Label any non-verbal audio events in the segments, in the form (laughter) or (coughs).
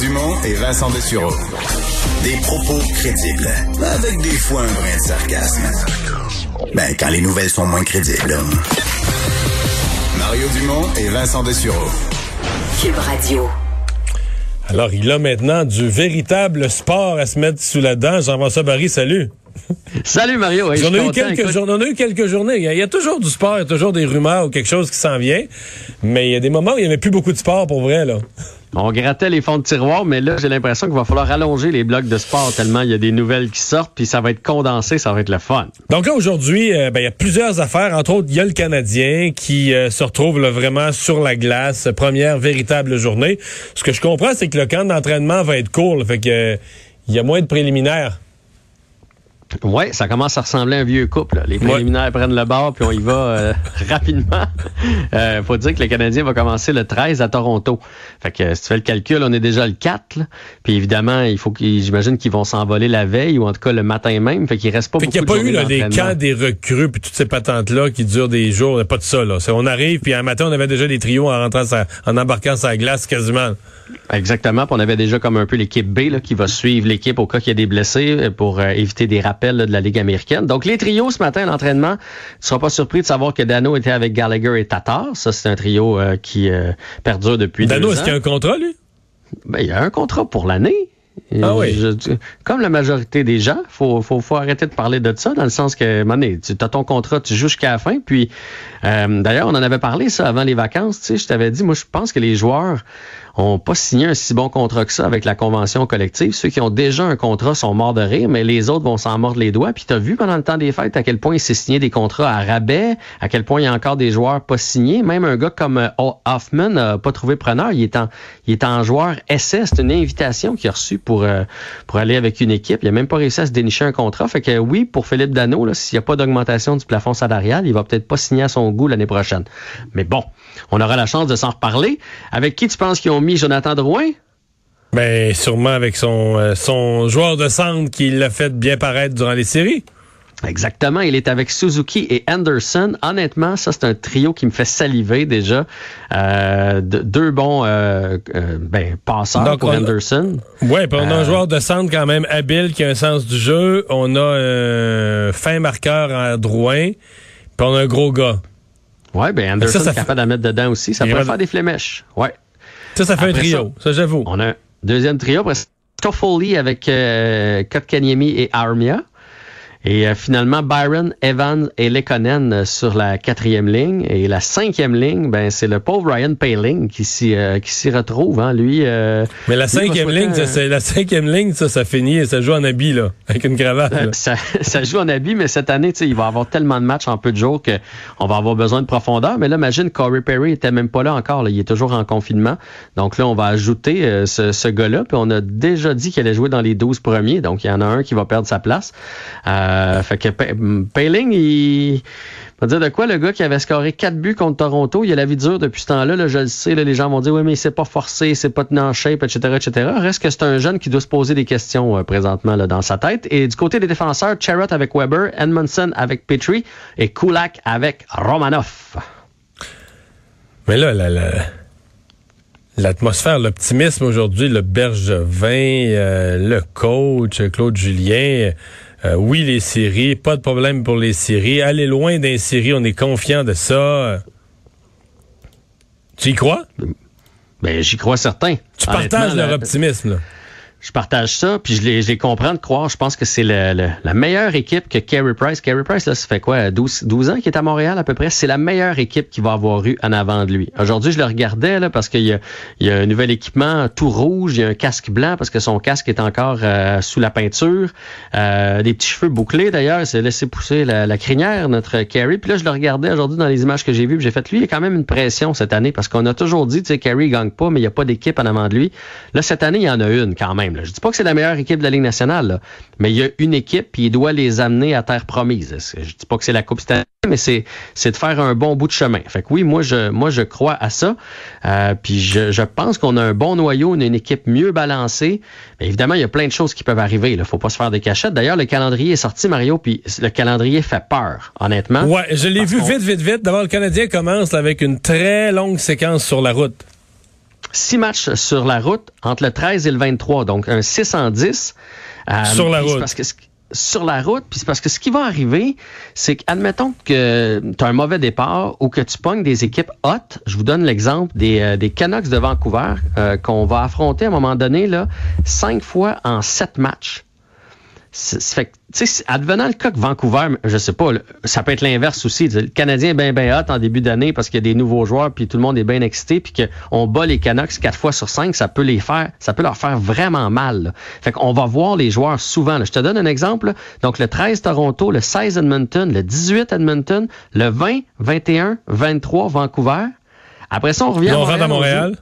Dumont et Vincent Dessureau. Des propos crédibles, avec des fois un brin de sarcasme. Ben, quand les nouvelles sont moins crédibles. Mario Dumont et Vincent Dessureau. Cube Radio. Alors, il a maintenant du véritable sport à se mettre sous la dent. Jean-François Barry, salut. Salut Mario. on, a eu quelques on a eu quelques journées. Il y, a, toujours du sport, il y a toujours des rumeurs ou quelque chose qui s'en vient. Mais il y a des moments où il n'y avait plus beaucoup de sport pour vrai. là. On grattait les fonds de tiroir, mais là, j'ai l'impression qu'il va falloir allonger les blocs de sport tellement il y a des nouvelles qui sortent, puis ça va être condensé, ça va être le fun. Donc là, aujourd'hui, euh, ben, il y a plusieurs affaires. Entre autres, il y a le Canadien qui euh, se retrouve vraiment sur la glace, première véritable journée. Ce que je comprends, c'est que le camp d'entraînement va être court, fait que il y a moins de préliminaires. Oui, ça commence à ressembler à un vieux couple. Les préliminaires prennent le bord, puis on y va euh, (laughs) rapidement. Euh, faut dire que le Canadien va commencer le 13 à Toronto. Fait que si tu fais le calcul, on est déjà le 4. Puis évidemment, il faut qu'ils, j'imagine qu'ils vont s'envoler la veille ou en tout cas le matin même. Fait qu'il reste pas fait beaucoup qu'il n'y a pas eu là, des camps des recrues puis toutes ces patentes-là qui durent des jours. Pas de ça. Là. On arrive, puis un matin, on avait déjà des trios en rentrant en embarquant sa glace quasiment. Exactement. Puis on avait déjà comme un peu l'équipe B là, qui va suivre l'équipe au cas qu'il y a des blessés euh, pour euh, éviter des rappels de la Ligue américaine. Donc les trios ce matin à l'entraînement, tu seras pas surpris de savoir que Dano était avec Gallagher et Tatar. Ça, c'est un trio euh, qui perdure depuis Dano, est-ce qu'il y a un contrat, lui? Ben, il y a un contrat pour l'année. Ah oui. comme la majorité des gens, faut, faut, faut arrêter de parler de ça, dans le sens que, mané, tu as ton contrat, tu joues jusqu'à la fin. Puis, d'ailleurs, on en avait parlé ça avant les vacances. Tu sais, je t'avais dit, moi, je pense que les joueurs ont pas signé un si bon contrat que ça avec la convention collective. Ceux qui ont déjà un contrat sont morts de rire, mais les autres vont s'en mordre les doigts. Puis tu as vu pendant le temps des fêtes à quel point il s'est signé des contrats à rabais, à quel point il y a encore des joueurs pas signés. Même un gars comme euh, Hoffman n'a pas trouvé preneur. Il est en, joueur essai. C'est une invitation qu'il a reçue pour, euh, pour aller avec une équipe. Il a même pas réussi à se dénicher un contrat. Fait que oui, pour Philippe Dano, s'il n'y a pas d'augmentation du plafond salarial, il va peut-être pas signer à son goût l'année prochaine. Mais bon, on aura la chance de s'en reparler. Avec qui tu penses qu'ils ont mis Jonathan Drouin? Ben, sûrement avec son, euh, son joueur de centre qui l'a fait bien paraître durant les séries. Exactement, il est avec Suzuki et Anderson. Honnêtement, ça c'est un trio qui me fait saliver déjà. Euh, deux bons euh, ben, passeurs pour Anderson. Oui, puis on a un joueur de centre quand même habile qui a un sens du jeu. On a un fin marqueur à Drouin. Puis on a un gros gars. Oui, ben Anderson est capable d'en mettre dedans aussi. Ça peut faire des flémèches. Ouais. Ça, ça fait un trio. Ça, j'avoue. On a un deuxième trio. Après, Toffoli avec euh, Kotkaniemi et Armia. Et euh, finalement, Byron, Evans et Lekonen euh, sur la quatrième ligne. Et la cinquième ligne, ben c'est le pauvre Ryan Paling qui s'y euh, qui s'y retrouve. Hein, lui. Mais la cinquième ligne, ça, c'est la cinquième ligne, ça, ça finit, ça joue en habit là, avec une cravate. Ça, ça, joue en habit, mais cette année, il va avoir tellement de matchs en peu de jours qu'on va avoir besoin de profondeur. Mais là, imagine, Corey Perry était même pas là encore. Là. Il est toujours en confinement. Donc là, on va ajouter ce, ce gars-là. Puis on a déjà dit qu'il allait jouer dans les 12 premiers. Donc il y en a un qui va perdre sa place. Euh, fait que Payling, il va dire de quoi le gars qui avait scoré quatre buts contre Toronto, il a la vie dure depuis ce temps-là. Là, je le sais, là, les gens vont dire oui, mais c'est pas forcé, c'est pas tenu en shape, etc., etc. Reste que c'est un jeune qui doit se poser des questions euh, présentement là, dans sa tête. Et du côté des défenseurs, Charrot avec Weber, Edmondson avec Petrie et Kulak avec Romanov. Mais là, L'atmosphère, l'optimisme aujourd'hui, le Bergevin, euh, le coach, Claude Julien, euh, oui, les séries, pas de problème pour les séries. Aller loin d'un série, on est confiant de ça. Tu y crois? Ben, j'y crois certain. Tu partages leur optimisme, là. Je partage ça, puis je les, je les comprends de croire. Je pense que c'est le, le- la meilleure équipe que Carey Price. Carey Price, là, ça fait quoi, 12, 12 ans qu'il est à Montréal à peu près? C'est la meilleure équipe qui va avoir eu en avant de lui. Aujourd'hui, je le regardais là, parce qu'il y a, il y a un nouvel équipement tout rouge, il y a un casque blanc parce que son casque est encore euh, sous la peinture. Euh, des petits cheveux bouclés d'ailleurs, il s'est laissé pousser la, la crinière, notre Carey. Puis là, je le regardais aujourd'hui dans les images que j'ai vues, j'ai fait, lui, il y a quand même une pression cette année parce qu'on a toujours dit, tu sais, Carey gagne pas, mais il n'y a pas d'équipe en avant de lui. Là, cette année, il y en a une quand même. Là. Je dis pas que c'est la meilleure équipe de la Ligue nationale, là, mais il y a une équipe, puis il doit les amener à terre promise. Je dis pas que c'est la Coupe Stanley, mais c'est c'est de faire un bon bout de chemin. Fait que oui, moi je moi je crois à ça. Euh, puis je, je pense qu'on a un bon noyau, on a une équipe mieux balancée. Mais évidemment, il y a plein de choses qui peuvent arriver. Il faut pas se faire des cachettes. D'ailleurs, le calendrier est sorti, Mario, puis le calendrier fait peur, honnêtement. Ouais, je l'ai vu vite, vite, vite. D'abord, le Canadien commence avec une très longue séquence sur la route. Six matchs sur la route entre le 13 et le 23, donc un 6 en 10. Euh, Sur la route. Parce que ce- sur la route, puis c'est parce que ce qui va arriver, c'est qu'admettons que tu as un mauvais départ ou que tu pognes des équipes hautes. Je vous donne l'exemple des, euh, des Canucks de Vancouver euh, qu'on va affronter à un moment donné là, cinq fois en sept matchs. Fait tu sais, advenant le cas que Vancouver, je sais pas, ça peut être l'inverse aussi. Le Canadien est bien, bien hot en début d'année parce qu'il y a des nouveaux joueurs, puis tout le monde est bien excité, puis qu'on bat les Canucks quatre fois sur cinq, ça peut les faire, ça peut leur faire vraiment mal. là. Fait qu'on va voir les joueurs souvent. là. Je te donne un exemple. là. Donc, le 13 Toronto, le 16 Edmonton, le 18 Edmonton, le 20, 21, 23 Vancouver. Après ça, on revient à on rentre à on joue- Montréal.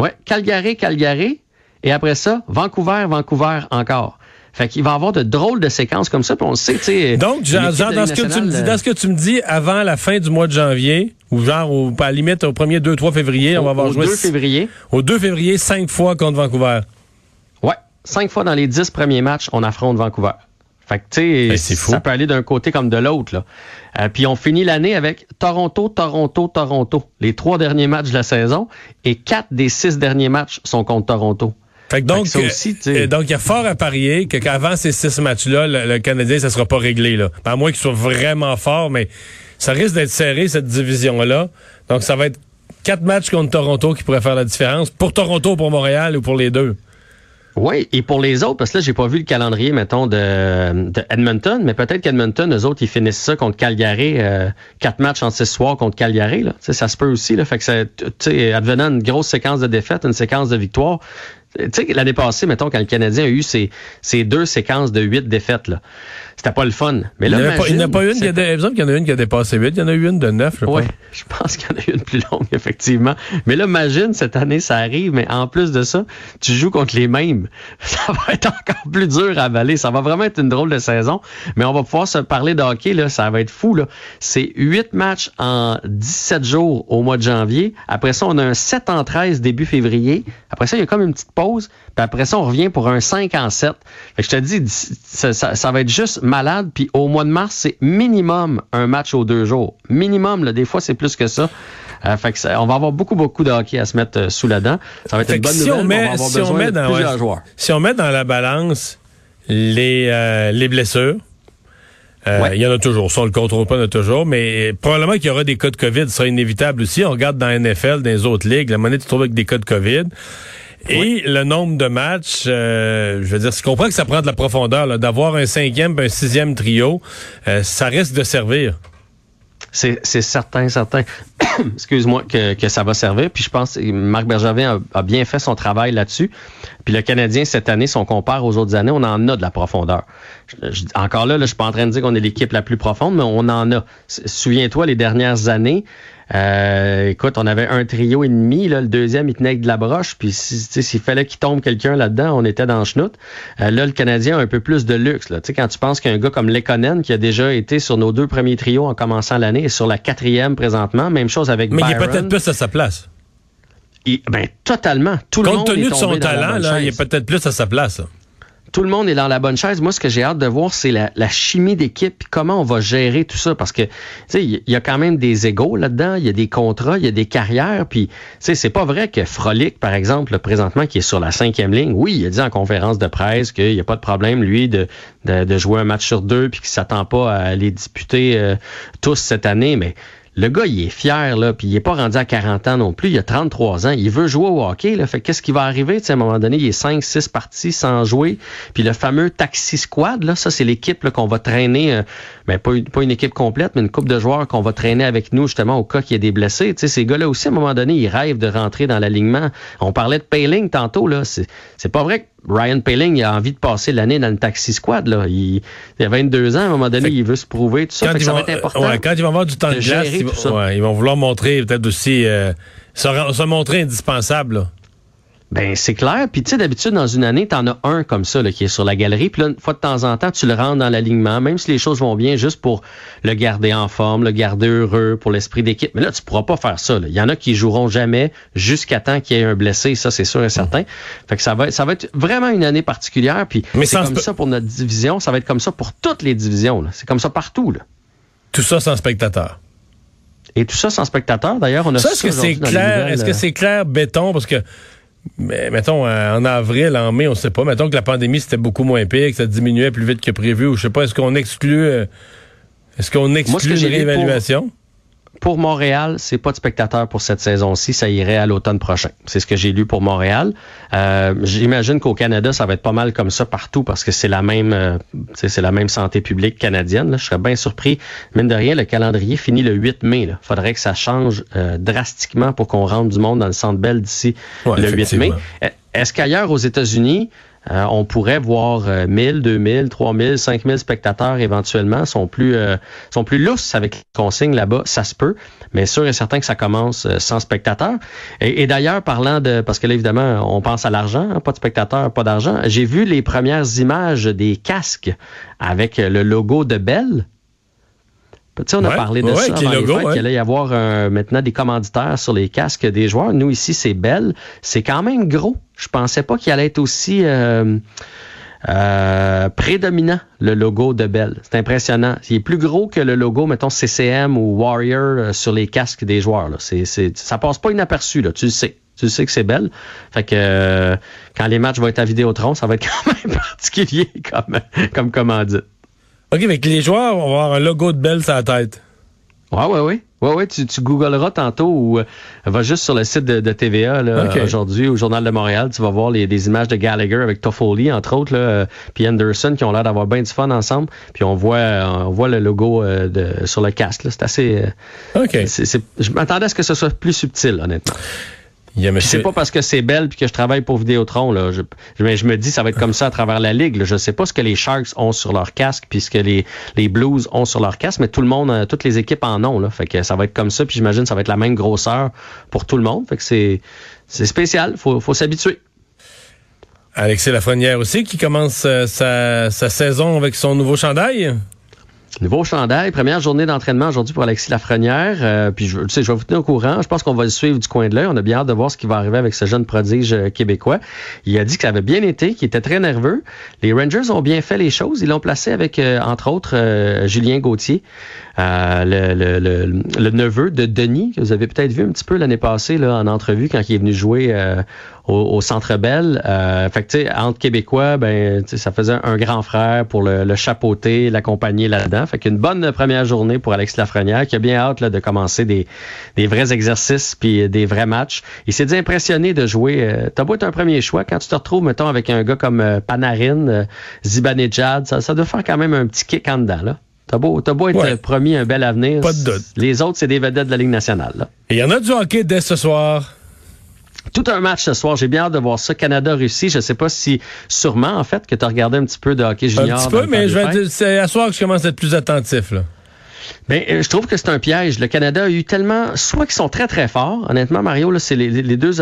Ouais, Calgary, Calgary. Et après ça, Vancouver, Vancouver encore. Fait qu'il va y avoir de drôles de séquences comme ça, puis on le sait, tu sais. Donc, genre, dans, ce que tu me dis, euh, dans ce que tu me dis, avant la fin du mois de janvier, ou genre, au, à la limite, au 1er, 2, 3 février, on va avoir au joué 2 février. au 2 février, cinq fois contre Vancouver. Ouais, cinq fois dans les dix premiers matchs, on affronte Vancouver. Fait que, tu sais, Ben, ça peut aller d'un côté comme de l'autre, là. Euh, puis on finit l'année avec Toronto, Toronto, Toronto. Les trois derniers matchs de la saison et quatre des six derniers matchs sont contre Toronto. Fait que donc, Fait que ça aussi, tu sais. euh, donc il y a fort à parier que qu'avant ces six matchs-là, le, le Canadien, ça sera pas réglé. Là. À moins qu'il soit vraiment fort, mais ça risque d'être serré, cette division-là. Donc, ça va être quatre matchs contre Toronto qui pourraient faire la différence. Pour Toronto, pour Montréal ou pour les deux? Oui, et pour les autres, parce que là, j'ai pas vu le calendrier, mettons, de, de Edmonton, mais peut-être qu'Edmonton, eux autres, ils finissent ça contre Calgary, euh, quatre matchs en six soirs contre Calgary, là. Ça se peut aussi, là. Fait que ça, tu sais, advenant une grosse séquence de défaites, une séquence de victoires. Tu sais, l'année passée, mettons, quand le Canadien a eu ses, ses deux séquences de huit défaites, là. C'était pas le fun. Mais Il là, n'y en a pas- il n'y en a pas une, qui a, il me semble qu'il y en a une qui a dépassé 8, il y en a eu une de 9, je oui, crois. (laughs) je pense qu'il y en a eu une plus longue, effectivement. Mais là, imagine, cette année, ça arrive, mais en plus de ça, tu joues contre les mêmes. (laughs) Ça va être encore plus dur à avaler. Ça va vraiment être une drôle de saison. Mais on va pouvoir se parler de hockey, là. Ça va être fou, là. C'est 8 matchs en 17 jours au mois de janvier. Après ça, on a un 7 en 13 début février. Après ça, il y a comme une petite pause. Puis après ça, on revient pour un 5 en 7. Fait que je te dis, ça, ça- ça va être juste malade. Puis au mois de mars, c'est minimum un match aux deux jours. Minimum, là, des fois, c'est plus que ça. Euh, fait que ça- on va avoir beaucoup, beaucoup de hockey à se mettre euh, sous la dent. Ça va être Fait une bonne si nouvelle. on met, on va avoir si on met de dans, plusieurs ouais, joueurs. si on met dans la balance les, euh, les blessures, euh, il y en a toujours. Ça, on le contrôle pas, il y en a toujours. Mais probablement qu'il y aura des cas de COVID. Ce sera inévitable aussi. On regarde dans la NFL, dans les autres ligues. La monnaie, tu trouves avec des cas de COVID. Et le nombre de matchs, euh, je veux dire, je comprends que ça prend de la profondeur, d'avoir un cinquième, un sixième trio, euh, ça risque de servir. C'est c'est certain, certain. (coughs) Excuse-moi, que, que ça va servir. Puis je pense que Marc Bergevin a, bien fait son travail là-dessus. Puis le Canadien, cette année, si on compare aux autres années, on en a de la profondeur. Encore là, là je suis pas en train de dire qu'on est l'équipe la plus profonde, mais on en a. Souviens-toi, les dernières années, euh, écoute, on avait un trio et demi. Là, le deuxième, il tenait avec de la broche. Puis s'il fallait qu'il tombe quelqu'un là-dedans, on était dans le schnout. Euh, là, le Canadien a un peu plus de luxe. Là. Tu sais, quand tu penses qu'un gars comme Lekonen, qui a déjà été sur nos deux premiers trios en commençant l'année, est sur la quatrième présentement. Même chose avec Mais il est peut-être plus à sa place. Il- ben, totalement. Tout le Compte monde tenu est de son talent, là, il est peut-être plus à sa place. là. Tout le monde est dans la bonne chaise. Moi, ce que j'ai hâte de voir, c'est la, la chimie d'équipe, comment on va gérer tout ça. Parce que, tu sais, il y a quand même des égaux là-dedans, il y a des contrats, il y a des carrières. Puis, tu sais, c'est pas vrai que Frolic, par exemple, présentement, qui est sur la cinquième ligne, oui, il a dit en conférence de presse qu'il n'y a pas de problème, lui, de, de, de jouer un match sur deux, puis qu'il s'attend pas à les disputer euh, tous cette année. Mais le gars, il est fier, là, puis il est pas rendu à 40 ans non plus, il a 33 ans, il veut jouer au hockey, là, fait qu'est-ce qui va arriver, tu sais, à un moment donné, il est 5, 6 parties sans jouer, puis le fameux taxi squad, là, ça, c'est l'équipe qu'on va traîner, euh, ben, pas, une- équipe complète, mais une coupe de joueurs qu'on va traîner avec nous, justement, au cas qu'il y ait des blessés, tu sais, ces gars-là aussi, à un moment donné, ils rêvent de rentrer dans l'alignement. On parlait de Payling tantôt, là, c'est pas vrai que Ryan Payling il a envie de passer l'année dans le taxi squad, là, il, il a 22 ans, à un moment donné, Fait il veut se prouver, tout ça, Quand fait que ça vont, va être important. ouais, quand ils vont avoir du temps de, de glace, ils, tout ça. vont- ouais, ils vont vouloir montrer peut-être aussi euh, se, se montrer indispensable. là. Ben c'est clair. Puis tu sais, d'habitude, dans une année, t'en as un comme ça là, qui est sur la galerie. Puis là, une fois de temps en temps, tu le rentres dans l'alignement, même si les choses vont bien, juste pour le garder en forme, le garder heureux, pour l'esprit d'équipe. Mais là, tu pourras pas faire ça. là. Il y en a qui joueront jamais jusqu'à temps qu'il y ait un blessé. Ça, c'est sûr et certain. Fait que ça va, être- ça va être vraiment une année particulière. Puis Mais c'est comme ça pour notre division. Ça va être comme ça pour toutes les divisions. C'est comme ça partout. Là. Tout ça sans spectateur. Et tout ça sans spectateur. D'ailleurs, on a Ça, est-ce que c'est clair? Est-ce que euh, c'est clair béton? Parce que, mais, mettons, euh, en avril, en mai, on sait pas. Mettons que la pandémie, c'était beaucoup moins pire, que ça diminuait plus vite que prévu, ou je sais pas, est-ce qu'on exclut, euh, est-ce qu'on ce exclut que une pour- réévaluation? Pour Montréal, c'est pas de spectateurs pour cette saison-ci. Ça irait à l'automne prochain. C'est ce que j'ai lu pour Montréal. Euh, J'imagine qu'au Canada, ça va être pas mal comme ça partout parce que c'est la même, euh, c'est la même santé publique canadienne. là. Je serais bien surpris. Mine de rien, le calendrier finit le 8 mai. Il faudrait que ça change euh, drastiquement pour qu'on rentre du monde dans le Centre Bell d'ici Ouais, le 8 mai. Est-ce qu'ailleurs aux États-Unis, euh, on pourrait voir euh, 1000, 2000, 3000, 5000 spectateurs éventuellement sont plus euh, sont plus lousses avec les consignes là-bas, ça se peut, mais sûr et certain que ça commence euh, sans spectateurs. Et, d'ailleurs, parlant de parce que là évidemment, on pense à l'argent, hein, pas de spectateurs, pas d'argent. J'ai vu les premières images des casques avec le logo de Bell. Tu sais, on a Ouais, parlé de ouais, ça avant les logos, fêtes, ouais. qu'il allait y avoir euh, maintenant des commanditaires sur les casques des joueurs. Nous, ici, c'est Bell. C'est quand même gros. Je pensais pas qu'il allait être aussi euh, euh, prédominant, le logo de Bell. C'est impressionnant. Il est plus gros que le logo, mettons, CCM ou Warrior euh, sur les casques des joueurs. Là. C'est, c'est, ça passe pas inaperçu, là. tu le sais. Tu le sais que c'est Bell. Fait que euh, quand les matchs vont être à Vidéotron, ça va être (laughs) quand même particulier comme, comme commandite. OK, avec les joueurs, on va avoir un logo de Belle sur la tête. Ouais, ouais, ouais. Ouais, ouais, tu, tu googleras tantôt ou euh, va juste sur le site de, de TVA aujourd'hui, au Journal de Montréal, tu vas voir les, des images de Gallagher avec Toffoli, entre autres, là, euh, puis Anderson, qui ont l'air d'avoir bien du fun ensemble. Puis on voit, euh, on voit le logo de, sur le casque. C'est assez. OK. je m'attendais à ce que ce soit plus subtil, honnêtement. Monsieur- c'est pas parce que c'est belle puis que je travaille pour Vidéotron là. Je, je, mais je me dis ça va être comme ça à travers la ligue. Là. Je sais pas ce que les Sharks ont sur leur casque puis ce que les, les Blues ont sur leur casque, mais tout le monde, euh, toutes les équipes en ont là. Fait que ça va être comme ça. Puis j'imagine que ça va être la même grosseur pour tout le monde. Fait que c'est c'est spécial. Faut faut s'habituer. Alexis Lafrenière aussi, qui commence euh, sa, sa saison avec son nouveau chandail. Nouveau chandail, première journée d'entraînement aujourd'hui pour Alexis Lafrenière. Euh, puis je, tu sais, je vais vous tenir au courant. Je pense qu'on va le suivre du coin de l'œil. On a bien hâte de voir ce qui va arriver avec ce jeune prodige euh, québécois. Il a dit que ça avait bien été, qu'il était très nerveux. Les Rangers ont bien fait les choses. Ils l'ont placé avec, euh, entre autres, Julien Gauthier, le, le, le, le neveu de Denis, que vous avez peut-être vu un petit peu l'année passée là, en entrevue quand il est venu jouer euh, au, au Centre Bell. Euh, fait que, tu sais, entre Québécois, ben, ça faisait un grand frère pour le, le chapeauter, l'accompagner là-dedans. Fait qu'une bonne première journée pour Alex Lafrenière, qui a bien hâte là, de commencer des, des vrais exercices puis des vrais matchs. Il s'est dit impressionné de jouer. Euh, T'as beau être un premier choix, quand tu te retrouves, mettons, avec un gars comme euh, Panarin, euh, Zibanejad, ça, ça doit faire quand même un petit kick en dedans, là. T'as beau, t'as beau être Ouais. promis un bel avenir. Pas de doute. Les autres, c'est des vedettes de la Ligue nationale. Et il y en a du hockey dès ce soir. Tout un match ce soir. J'ai bien hâte de voir ça. Canada-Russie. Je sais pas si, sûrement, en fait, que tu as regardé un petit peu de hockey Un junior. petit dans peu, mais c'est à soir que je commence à être plus attentif. Là. Ben, euh, je trouve que c'est un piège. Le Canada a eu tellement, soit qu'ils sont très très forts. Honnêtement, Mario, là, c'est les, les deux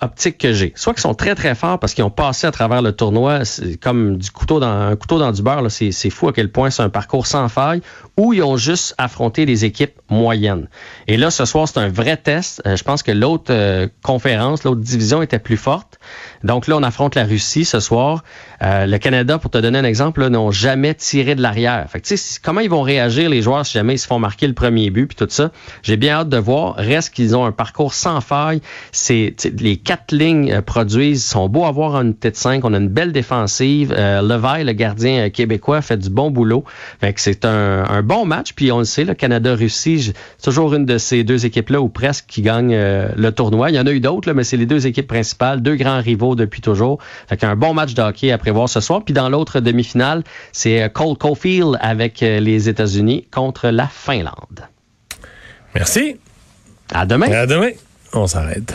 op- optiques que j'ai. Soit qu'ils sont très très forts parce qu'ils ont passé à travers le tournoi, comme du couteau dans un couteau dans du beurre. C'est, fou à quel point c'est un parcours sans faille. Ou ils ont juste affronté des équipes moyennes. Et là, ce soir, c'est un vrai test. Euh, je pense que l'autre euh, conférence, l'autre division était plus forte. Donc là, on affronte la Russie ce soir. Euh, le Canada, pour te donner un exemple, n'ont jamais tiré de l'arrière. Fait que, comment ils vont réagir, les joueurs, si jamais ils se font marquer le premier but, puis tout ça? J'ai bien hâte de voir. Reste qu'ils ont un parcours sans faille. C'est, les, quatre lignes euh, produisent, sont beaux à voir en unité de 5. On a une belle défensive. Euh, le gardien euh, québécois, fait du bon boulot. Fait que c'est un, bon match. Puis on le sait, le Canada-Russie, c'est toujours une de ces deux équipes-là ou presque qui gagne le tournoi. Il y en a eu d'autres, mais c'est les deux équipes principales, deux grands rivaux depuis toujours. Fait qu'un bon match de hockey à prévoir ce soir. Puis dans l'autre demi-finale, c'est Cole Caulfield avec les États-Unis contre la Finlande. Merci. À demain. À demain. On s'arrête.